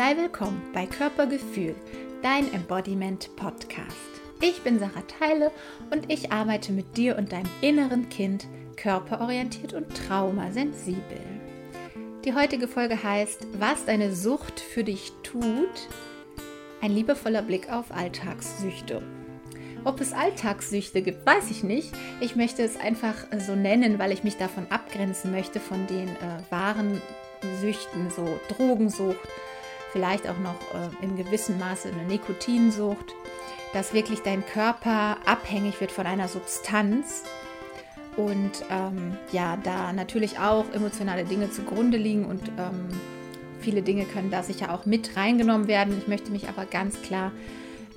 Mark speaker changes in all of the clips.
Speaker 1: Sei willkommen bei Körpergefühl, dein Embodiment Podcast. Ich bin Sarah Teile und ich arbeite mit dir und deinem inneren Kind körperorientiert und traumasensibel. Die heutige Folge heißt, was deine Sucht für dich tut. Ein liebevoller Blick auf Alltagssüchte. Ob es Alltagssüchte gibt, weiß ich nicht. Ich möchte es einfach so nennen, weil ich mich davon abgrenzen möchte von den äh, wahren Süchten, so Drogensucht, vielleicht auch noch äh, in gewissem Maße eine Nikotinsucht, dass wirklich dein Körper abhängig wird von einer Substanz und ähm, ja, da natürlich auch emotionale Dinge zugrunde liegen und ähm, viele Dinge können da sicher auch mit reingenommen werden. Ich möchte mich aber ganz klar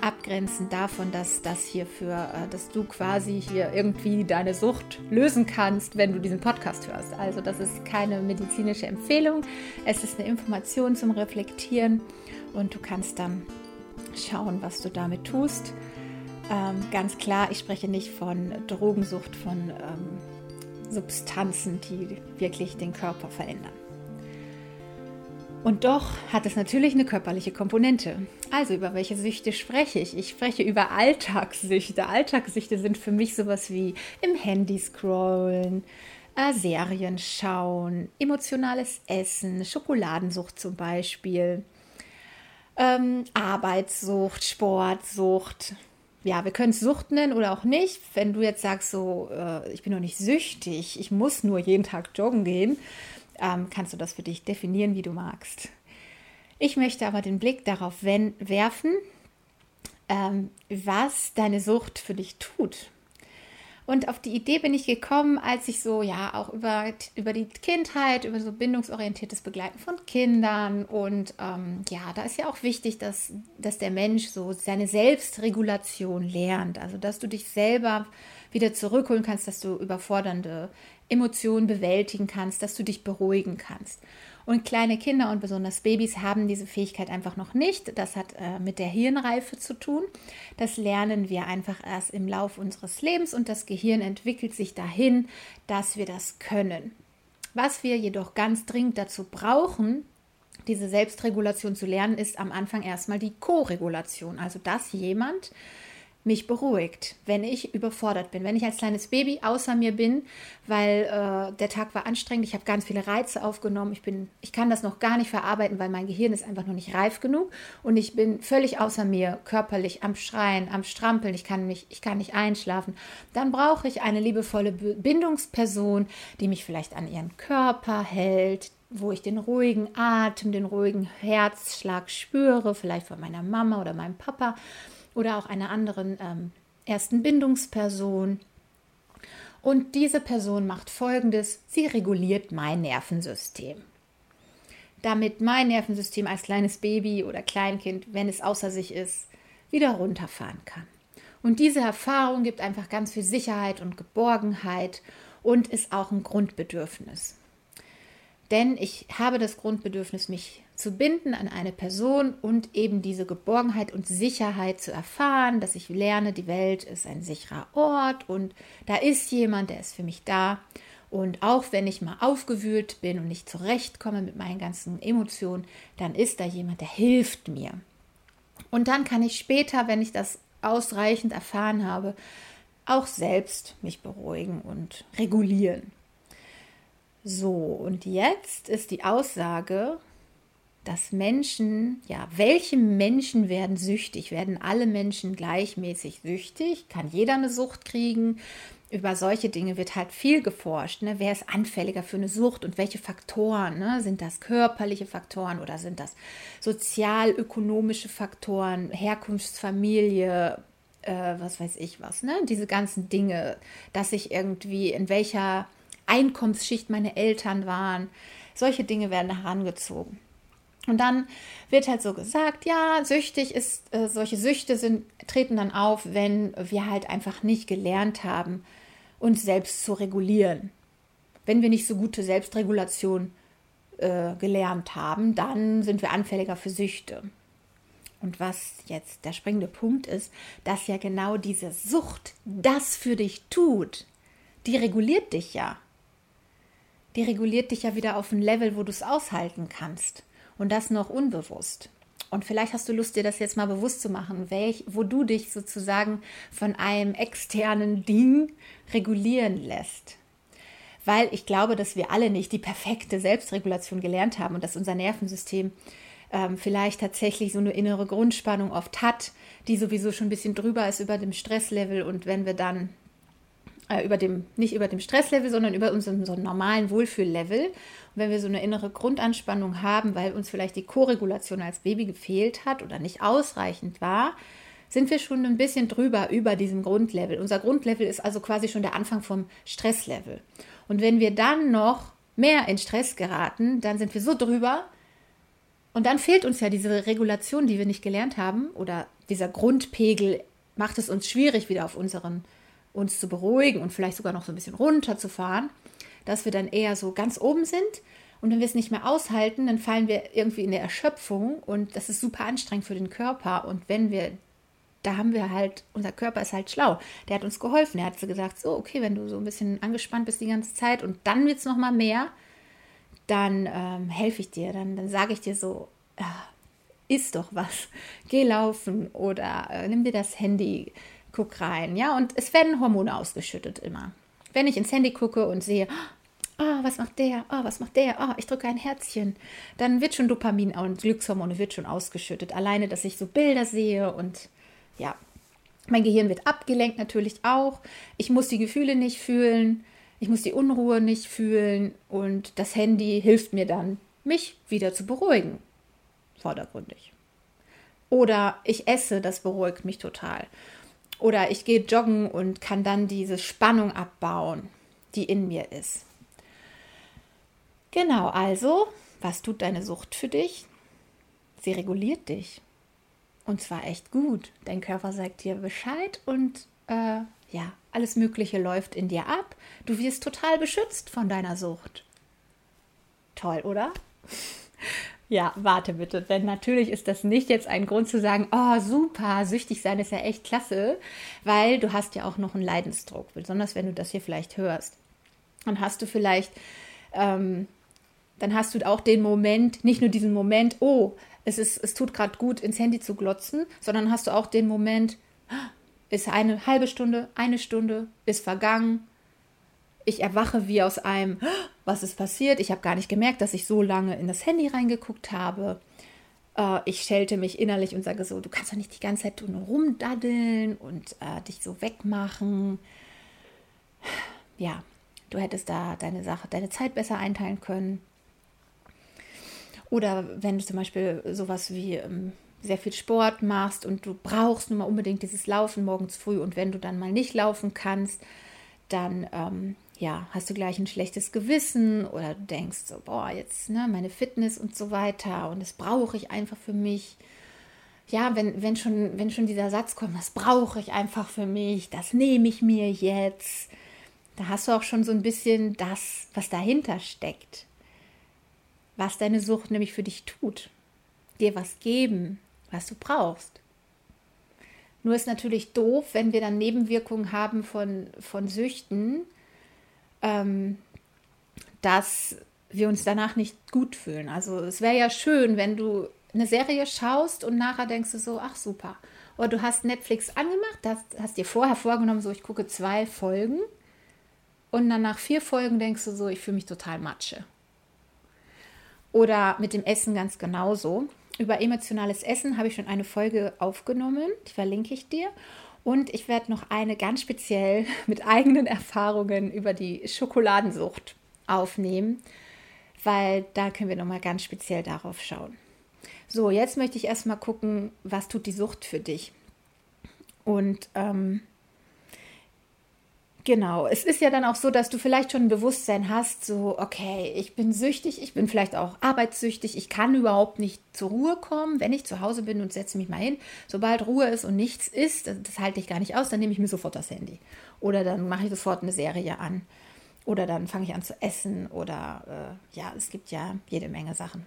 Speaker 1: abgrenzen davon, dass das hier für, äh, dass du quasi hier irgendwie deine Sucht lösen kannst, wenn du diesen Podcast hörst. Also das ist keine medizinische Empfehlung, es ist eine Information zum Reflektieren und du kannst dann schauen, was du damit tust. Ähm, ganz klar, ich spreche nicht von Drogensucht, von ähm, Substanzen, die wirklich den Körper verändern. Und doch hat es natürlich eine körperliche Komponente. Also über welche Süchte spreche ich? Ich spreche über Alltagssüchte. Alltagssüchte sind für mich sowas wie im Handy scrollen, äh, Serien schauen, emotionales Essen, Schokoladensucht zum Beispiel, ähm, Arbeitssucht, Sportsucht. Ja, wir können es Sucht nennen oder auch nicht. Wenn du jetzt sagst, so, äh, ich bin noch nicht süchtig, ich muss nur jeden Tag joggen gehen, ähm, kannst du das für dich definieren, wie du magst. Ich möchte aber den Blick darauf wenn, werfen, ähm, was deine Sucht für dich tut. Und auf die Idee bin ich gekommen, als ich so, ja, auch über, über die Kindheit, über so bindungsorientiertes Begleiten von Kindern und ähm, ja, da ist ja auch wichtig, dass, dass der Mensch so seine Selbstregulation lernt. Also, dass du dich selber wieder zurückholen kannst, dass du überfordernde Emotionen bewältigen kannst, dass du dich beruhigen kannst. Und kleine Kinder und besonders Babys haben diese Fähigkeit einfach noch nicht. Das hat äh, mit der Hirnreife zu tun. Das lernen wir einfach erst im Lauf unseres Lebens und das Gehirn entwickelt sich dahin, dass wir das können. Was wir jedoch ganz dringend dazu brauchen, diese Selbstregulation zu lernen, ist am Anfang erstmal die Co-Regulation. Also dass jemand mich beruhigt, wenn ich überfordert bin, wenn ich als kleines Baby außer mir bin, weil äh, der Tag war anstrengend, ich habe ganz viele Reize aufgenommen, ich bin, ich kann das noch gar nicht verarbeiten, weil mein Gehirn ist einfach noch nicht reif genug und ich bin völlig außer mir, körperlich am Schreien, am Strampeln, ich kann mich, ich kann nicht einschlafen. Dann brauche ich eine liebevolle Bindungsperson, die mich vielleicht an ihren Körper hält, wo ich den ruhigen Atem, den ruhigen Herzschlag spüre, vielleicht von meiner Mama oder meinem Papa oder auch einer anderen ähm, ersten Bindungsperson. Und diese Person macht Folgendes, sie reguliert mein Nervensystem. Damit mein Nervensystem als kleines Baby oder Kleinkind, wenn es außer sich ist, wieder runterfahren kann. Und diese Erfahrung gibt einfach ganz viel Sicherheit und Geborgenheit und ist auch ein Grundbedürfnis. Denn ich habe das Grundbedürfnis, mich zu binden an eine Person und eben diese Geborgenheit und Sicherheit zu erfahren, dass ich lerne, die Welt ist ein sicherer Ort und da ist jemand, der ist für mich da. Und auch wenn ich mal aufgewühlt bin und nicht zurechtkomme mit meinen ganzen Emotionen, dann ist da jemand, der hilft mir. Und dann kann ich später, wenn ich das ausreichend erfahren habe, auch selbst mich beruhigen und regulieren. So, und jetzt ist die Aussage, dass Menschen, ja, welche Menschen werden süchtig? Werden alle Menschen gleichmäßig süchtig? Kann jeder eine Sucht kriegen? Über solche Dinge wird halt viel geforscht. Ne? Wer ist anfälliger für eine Sucht und welche Faktoren? Ne? Sind das körperliche Faktoren oder sind das sozial-ökonomische Faktoren, Herkunftsfamilie, äh, was weiß ich was? Ne? Diese ganzen Dinge, dass ich irgendwie in welcher Einkommensschicht meine Eltern waren. Solche Dinge werden herangezogen. Und dann wird halt so gesagt, ja, süchtig ist, äh, solche Süchte sind, treten dann auf, wenn wir halt einfach nicht gelernt haben, uns selbst zu regulieren. Wenn wir nicht so gute Selbstregulation äh, gelernt haben, dann sind wir anfälliger für Süchte. Und was jetzt der springende Punkt ist, dass ja genau diese Sucht das für dich tut, die reguliert dich ja. Die reguliert dich ja wieder auf ein Level, wo du es aushalten kannst. Und das noch unbewusst. Und vielleicht hast du Lust, dir das jetzt mal bewusst zu machen, welch, wo du dich sozusagen von einem externen Ding regulieren lässt. Weil ich glaube, dass wir alle nicht die perfekte Selbstregulation gelernt haben und dass unser Nervensystem ähm, vielleicht tatsächlich so eine innere Grundspannung oft hat, die sowieso schon ein bisschen drüber ist über dem Stresslevel. Und wenn wir dann äh, über dem, nicht über dem Stresslevel, sondern über unserem so normalen Wohlfühllevel. Und wenn wir so eine innere Grundanspannung haben, weil uns vielleicht die Koregulation als Baby gefehlt hat oder nicht ausreichend war, sind wir schon ein bisschen drüber über diesem Grundlevel. Unser Grundlevel ist also quasi schon der Anfang vom Stresslevel. Und wenn wir dann noch mehr in Stress geraten, dann sind wir so drüber. Und dann fehlt uns ja diese Regulation, die wir nicht gelernt haben, oder dieser Grundpegel macht es uns schwierig, wieder auf unseren uns zu beruhigen und vielleicht sogar noch so ein bisschen runterzufahren, dass wir dann eher so ganz oben sind. Und wenn wir es nicht mehr aushalten, dann fallen wir irgendwie in der Erschöpfung und das ist super anstrengend für den Körper. Und wenn wir, da haben wir halt, unser Körper ist halt schlau. Der hat uns geholfen. Er hat so gesagt, so, okay, wenn du so ein bisschen angespannt bist die ganze Zeit und dann wird es nochmal mehr, dann ähm, helfe ich dir. Dann, dann sage ich dir so, äh, isst doch was, geh laufen oder äh, nimm dir das Handy, guck rein, ja, und es werden Hormone ausgeschüttet immer. Wenn ich ins Handy gucke und sehe, oh, was macht der, oh, was macht der, oh, ich drücke ein Herzchen, dann wird schon Dopamin und Glückshormone wird schon ausgeschüttet. Alleine, dass ich so Bilder sehe und ja, mein Gehirn wird abgelenkt natürlich auch. Ich muss die Gefühle nicht fühlen, ich muss die Unruhe nicht fühlen und das Handy hilft mir dann, mich wieder zu beruhigen, vordergründig. Oder ich esse, das beruhigt mich total. Oder ich gehe joggen und kann dann diese Spannung abbauen, die in mir ist. Genau, also, was tut deine Sucht für dich? Sie reguliert dich. Und zwar echt gut. Dein Körper sagt dir Bescheid und äh, ja, alles Mögliche läuft in dir ab. Du wirst total beschützt von deiner Sucht. Toll, oder? Ja, warte bitte, denn natürlich ist das nicht jetzt ein Grund zu sagen, oh super, süchtig sein ist ja echt klasse, weil du hast ja auch noch einen Leidensdruck, besonders wenn du das hier vielleicht hörst. Dann hast du vielleicht, ähm, dann hast du auch den Moment, nicht nur diesen Moment, oh, es, ist, es tut gerade gut, ins Handy zu glotzen, sondern hast du auch den Moment, ist eine halbe Stunde, eine Stunde, ist vergangen, ich erwache wie aus einem, was ist passiert? Ich habe gar nicht gemerkt, dass ich so lange in das Handy reingeguckt habe. Äh, ich schelte mich innerlich und sage so, du kannst doch nicht die ganze Zeit nur rumdaddeln und äh, dich so wegmachen. Ja, du hättest da deine Sache, deine Zeit besser einteilen können. Oder wenn du zum Beispiel sowas wie ähm, sehr viel Sport machst und du brauchst nun mal unbedingt dieses Laufen morgens früh und wenn du dann mal nicht laufen kannst, dann ähm, ja, hast du gleich ein schlechtes Gewissen oder du denkst so, boah, jetzt ne, meine Fitness und so weiter und das brauche ich einfach für mich. Ja, wenn, wenn, schon, wenn schon dieser Satz kommt, das brauche ich einfach für mich, das nehme ich mir jetzt, da hast du auch schon so ein bisschen das, was dahinter steckt. Was deine Sucht nämlich für dich tut. Dir was geben, was du brauchst. Nur ist natürlich doof, wenn wir dann Nebenwirkungen haben von, von Süchten, ähm, dass wir uns danach nicht gut fühlen. Also es wäre ja schön, wenn du eine Serie schaust und nachher denkst du so, ach super. Oder du hast Netflix angemacht, hast, hast dir vorher vorgenommen, so ich gucke zwei Folgen und dann nach vier Folgen denkst du so, ich fühle mich total matsche. Oder mit dem Essen ganz genauso. Über emotionales Essen habe ich schon eine Folge aufgenommen, die verlinke ich dir. Und ich werde noch eine ganz speziell mit eigenen Erfahrungen über die Schokoladensucht aufnehmen, weil da können wir nochmal ganz speziell darauf schauen. So, jetzt möchte ich erstmal gucken, was tut die Sucht für dich. Und ähm, Genau, es ist ja dann auch so, dass du vielleicht schon ein Bewusstsein hast, so, okay, ich bin süchtig, ich bin vielleicht auch arbeitssüchtig, ich kann überhaupt nicht zur Ruhe kommen, wenn ich zu Hause bin und setze mich mal hin. Sobald Ruhe ist und nichts ist, das halte ich gar nicht aus, dann nehme ich mir sofort das Handy. Oder dann mache ich sofort eine Serie an. Oder dann fange ich an zu essen. Oder äh, ja, es gibt ja jede Menge Sachen.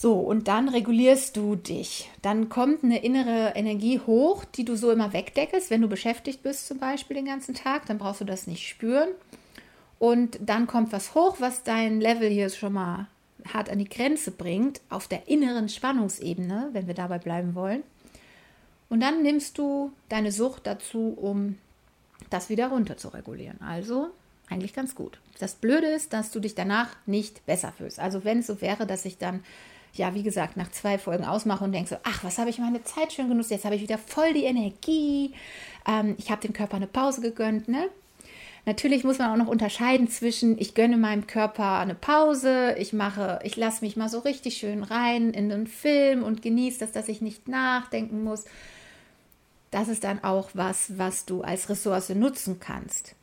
Speaker 1: So, und dann regulierst du dich. Dann kommt eine innere Energie hoch, die du so immer wegdeckelst. Wenn du beschäftigt bist zum Beispiel den ganzen Tag, dann brauchst du das nicht spüren. Und dann kommt was hoch, was dein Level hier schon mal hart an die Grenze bringt, auf der inneren Spannungsebene, wenn wir dabei bleiben wollen. Und dann nimmst du deine Sucht dazu, um das wieder runter zu regulieren. Also eigentlich ganz gut. Das Blöde ist, dass du dich danach nicht besser fühlst. Also wenn es so wäre, dass ich dann, ja, wie gesagt, nach zwei Folgen ausmache und denke so, ach, was habe ich meine Zeit schön genutzt, jetzt habe ich wieder voll die Energie, ähm, ich habe dem Körper eine Pause gegönnt, ne? Natürlich muss man auch noch unterscheiden zwischen, ich gönne meinem Körper eine Pause, ich mache, ich lasse mich mal so richtig schön rein in den Film und genieße das, dass ich nicht nachdenken muss. Das ist dann auch was, was du als Ressource nutzen kannst.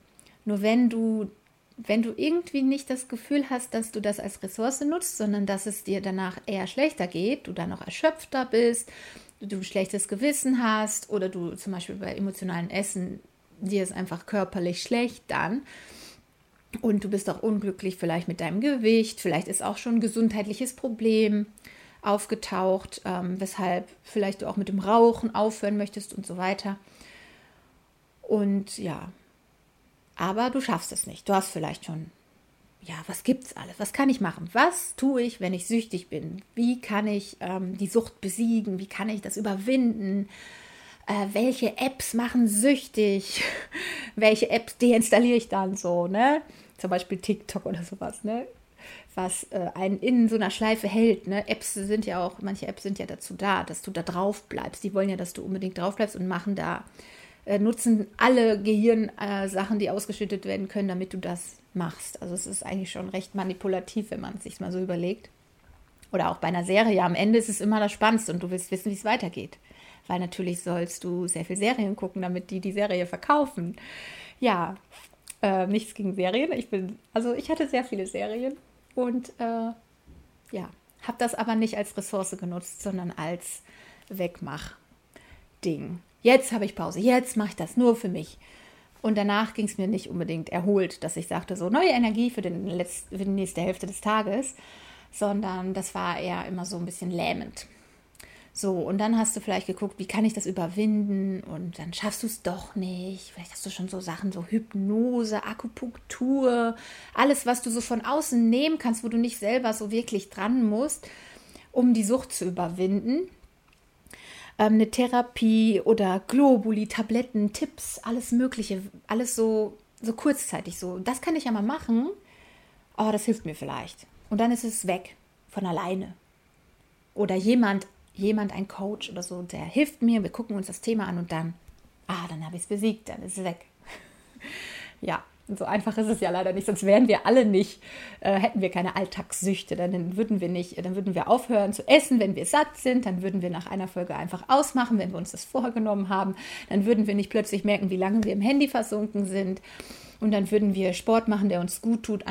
Speaker 1: Nur wenn du, wenn du irgendwie nicht das Gefühl hast, dass du das als Ressource nutzt, sondern dass es dir danach eher schlechter geht, du dann noch erschöpfter bist, du schlechtes Gewissen hast oder du zum Beispiel bei emotionalen Essen dir ist einfach körperlich schlecht dann und du bist auch unglücklich vielleicht mit deinem Gewicht, vielleicht ist auch schon ein gesundheitliches Problem aufgetaucht, ähm, weshalb vielleicht du auch mit dem Rauchen aufhören möchtest und so weiter. Und ja, aber du schaffst es nicht. Du hast vielleicht schon, ja, was gibt's alles? Was kann ich machen? Was tue ich, wenn ich süchtig bin? Wie kann ich ähm, die Sucht besiegen? Wie kann ich das überwinden? Äh, welche Apps machen süchtig? welche Apps deinstalliere ich dann so, ne? Zum Beispiel TikTok oder sowas, ne? Was äh, einen in so einer Schleife hält, ne? Apps sind ja auch, manche Apps sind ja dazu da, dass du da drauf bleibst. Die wollen ja, dass du unbedingt drauf bleibst und machen da nutzen alle Gehirnsachen, äh, die ausgeschüttet werden können, damit du das machst. Also es ist eigentlich schon recht manipulativ, wenn man es sich mal so überlegt. Oder auch bei einer Serie. Am Ende ist es immer das Spannendste und du willst wissen, wie es weitergeht. Weil natürlich sollst du sehr viel Serien gucken, damit die die Serie verkaufen. Ja, äh, nichts gegen Serien. Ich bin, also ich hatte sehr viele Serien und äh, ja, habe das aber nicht als Ressource genutzt, sondern als Wegmach-Ding jetzt habe ich Pause, jetzt mache ich das nur für mich. Und danach ging es mir nicht unbedingt erholt, dass ich sagte, so neue Energie für, den Letz-, für die nächste Hälfte des Tages, sondern das war eher immer so ein bisschen lähmend. So, und dann hast du vielleicht geguckt, wie kann ich das überwinden? Und dann schaffst du es doch nicht. Vielleicht hast du schon so Sachen, so Hypnose, Akupunktur, alles, was du so von außen nehmen kannst, wo du nicht selber so wirklich dran musst, um die Sucht zu überwinden ähm, eine Therapie oder Globuli, Tabletten, Tipps, alles Mögliche, alles so, so kurzzeitig so. Das kann ich ja mal machen, aber das hilft mir vielleicht. Und dann ist es weg von alleine. Oder jemand, jemand, ein Coach oder so, der hilft mir, wir gucken uns das Thema an und dann, ah, dann habe ich es besiegt, dann ist es weg. ja, so einfach ist es ja leider nicht, sonst wären wir alle nicht, äh, hätten wir keine Alltagssüchte, dann würden wir nicht, dann würden wir aufhören zu essen, wenn wir satt sind, dann würden wir nach einer Folge einfach ausmachen, wenn wir uns das vorgenommen haben, dann würden wir nicht plötzlich merken, wie lange wir im Handy versunken sind und dann würden wir Sport machen, der uns gut tut,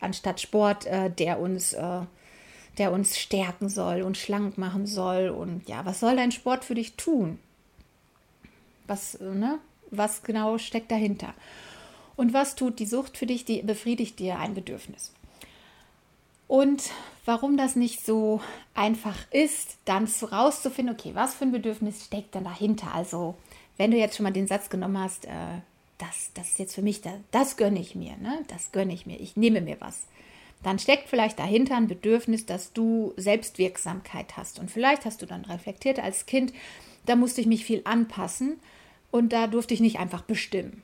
Speaker 1: anstatt Sport, äh, der uns äh, der uns stärken soll und schlank machen soll und ja, was soll dein Sport für dich tun? Was, äh, ne? Was genau steckt dahinter? Und was tut die Sucht für dich? Die befriedigt dir ein Bedürfnis. Und warum das nicht so einfach ist, dann rauszufinden, okay, was für ein Bedürfnis steckt dann dahinter? Also, wenn du jetzt schon mal den Satz genommen hast, äh, das, das ist jetzt für mich, das, das gönne ich mir, ne? das gönne ich mir, ich nehme mir was. Dann steckt vielleicht dahinter ein Bedürfnis, dass du Selbstwirksamkeit hast. Und vielleicht hast du dann reflektiert als Kind, da musste ich mich viel anpassen und da durfte ich nicht einfach bestimmen.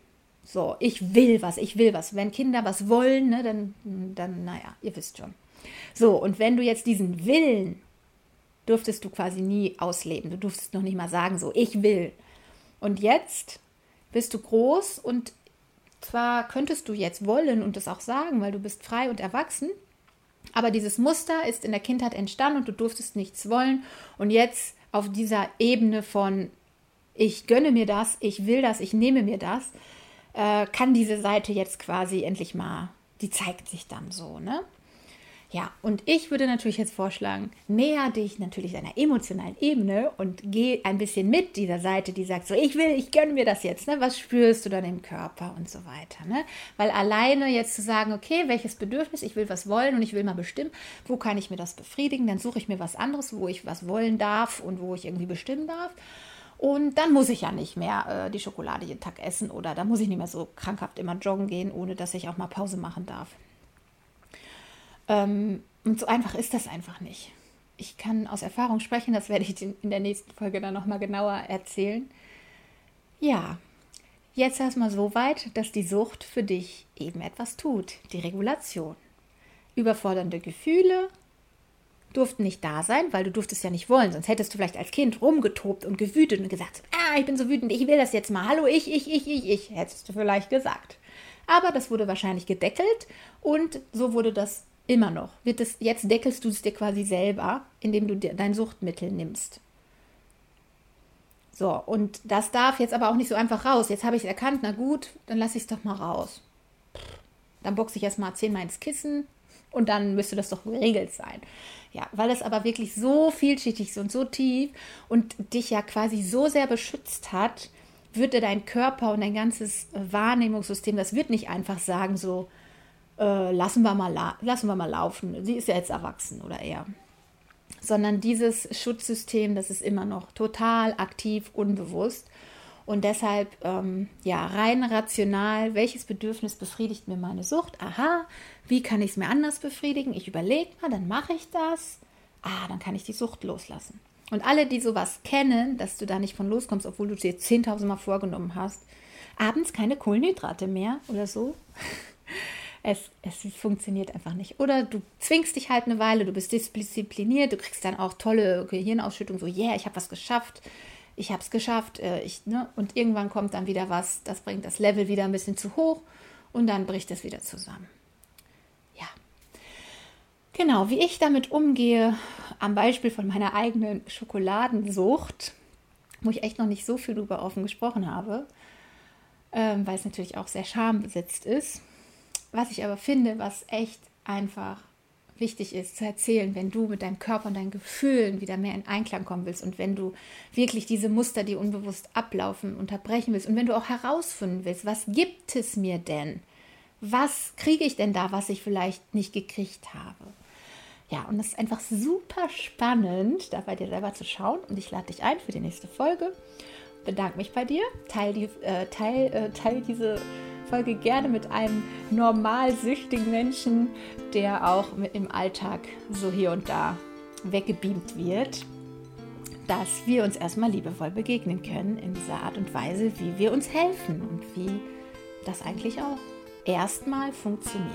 Speaker 1: So, ich will was, ich will was. Wenn Kinder was wollen, ne, dann, dann, naja, ihr wisst schon. So, und wenn du jetzt diesen Willen, durftest du quasi nie ausleben. Du durftest noch nicht mal sagen, so, ich will. Und jetzt bist du groß und zwar könntest du jetzt wollen und das auch sagen, weil du bist frei und erwachsen, aber dieses Muster ist in der Kindheit entstanden und du durftest nichts wollen. Und jetzt auf dieser Ebene von, ich gönne mir das, ich will das, ich nehme mir das, äh, kann diese Seite jetzt quasi endlich mal, die zeigt sich dann so, ne? Ja, und ich würde natürlich jetzt vorschlagen, näher dich natürlich deiner emotionalen Ebene und geh ein bisschen mit dieser Seite, die sagt so, ich will, ich gönne mir das jetzt, ne? Was spürst du dann im Körper und so weiter, ne? Weil alleine jetzt zu sagen, okay, welches Bedürfnis, ich will was wollen und ich will mal bestimmen, wo kann ich mir das befriedigen, dann suche ich mir was anderes, wo ich was wollen darf und wo ich irgendwie bestimmen darf. Und dann muss ich ja nicht mehr äh, die Schokolade jeden Tag essen oder da muss ich nicht mehr so krankhaft immer joggen gehen, ohne dass ich auch mal Pause machen darf. Ähm, Und so einfach ist das einfach nicht. Ich kann aus Erfahrung sprechen, das werde ich in der nächsten Folge dann nochmal genauer erzählen. Ja, jetzt erstmal so weit, dass die Sucht für dich eben etwas tut, die Regulation. Überfordernde Gefühle durften nicht da sein, weil du durftest ja nicht wollen, sonst hättest du vielleicht als Kind rumgetobt und gewütet und gesagt, ah, ich bin so wütend, ich will das jetzt mal, hallo, ich, ich, ich, ich, ich, hättest du vielleicht gesagt. Aber das wurde wahrscheinlich gedeckelt und so wurde das immer noch. Wird es, jetzt deckelst du es dir quasi selber, indem du dir dein Suchtmittel nimmst. So, und das darf jetzt aber auch nicht so einfach raus. Jetzt habe ich es erkannt, na gut, dann lasse ich es doch mal raus. Dann boxe ich erst mal zehnmal ins Kissen und dann müsste das doch geregelt sein. Ja, weil es aber wirklich so vielschichtig ist und so tief und dich ja quasi so sehr beschützt hat, würde dein Körper und dein ganzes Wahrnehmungssystem, das wird nicht einfach sagen, so, äh, lassen, wir mal lassen wir mal laufen. Sie ist ja jetzt erwachsen oder eher. Sondern dieses Schutzsystem, das ist immer noch total aktiv, unbewusst. Und deshalb, ähm, ja, rein rational, welches Bedürfnis befriedigt mir meine Sucht? Aha, wie kann ich es mir anders befriedigen? Ich überlege mal, dann mache ich das. Ah, dann kann ich die Sucht loslassen. Und alle, die sowas kennen, dass du da nicht von loskommst, obwohl du dir 10.000 Mal vorgenommen hast, abends keine Kohlenhydrate mehr oder so. Es, es funktioniert einfach nicht. Oder du zwingst dich halt eine Weile, du bist diszipliniert, du kriegst dann auch tolle Gehirnausschüttung, so, yeah, ich habe was geschafft, ich habe es geschafft. Äh, ich, ne? Und irgendwann kommt dann wieder was, das bringt das Level wieder ein bisschen zu hoch und dann bricht es wieder zusammen. Ja. Genau, wie ich damit umgehe, am Beispiel von meiner eigenen Schokoladensucht, wo ich echt noch nicht so viel drüber offen gesprochen habe, ähm, weil es natürlich auch sehr schambesetzt ist. Was ich aber finde, was echt einfach wichtig ist zu erzählen, wenn du mit deinem Körper und deinen Gefühlen wieder mehr in Einklang kommen willst und wenn du wirklich diese Muster, die unbewusst ablaufen, unterbrechen willst und wenn du auch herausfinden willst, was gibt es mir denn? Was kriege ich denn da, was ich vielleicht nicht gekriegt habe? Ja, und das ist einfach super spannend, da bei dir selber zu schauen. Und ich lade dich ein für die nächste Folge. Bedanke mich bei dir. Teil, die, äh, teil, äh, teil diese Folge gerne mit einem normal süchtigen Menschen, der auch im Alltag so hier und da weggebeamt wird, dass wir uns erstmal liebevoll begegnen können in dieser Art und Weise, wie wir uns helfen und wie das eigentlich auch erstmal funktioniert.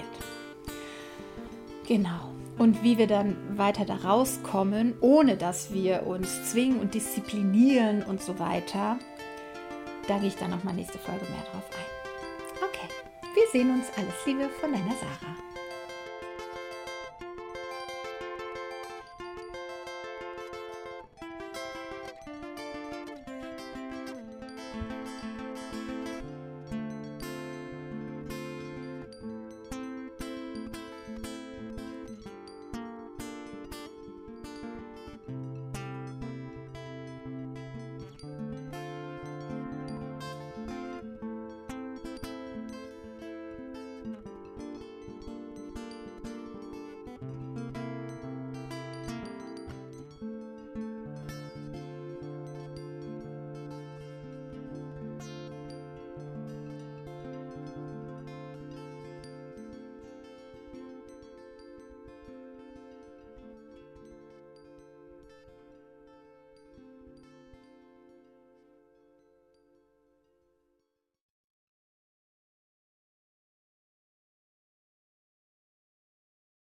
Speaker 1: Genau. Und wie wir dann weiter da rauskommen, ohne dass wir uns zwingen und disziplinieren und so weiter, da gehe ich dann nochmal nächste Folge mehr drauf ein. Wir sehen uns. Alles Liebe von deiner Sarah.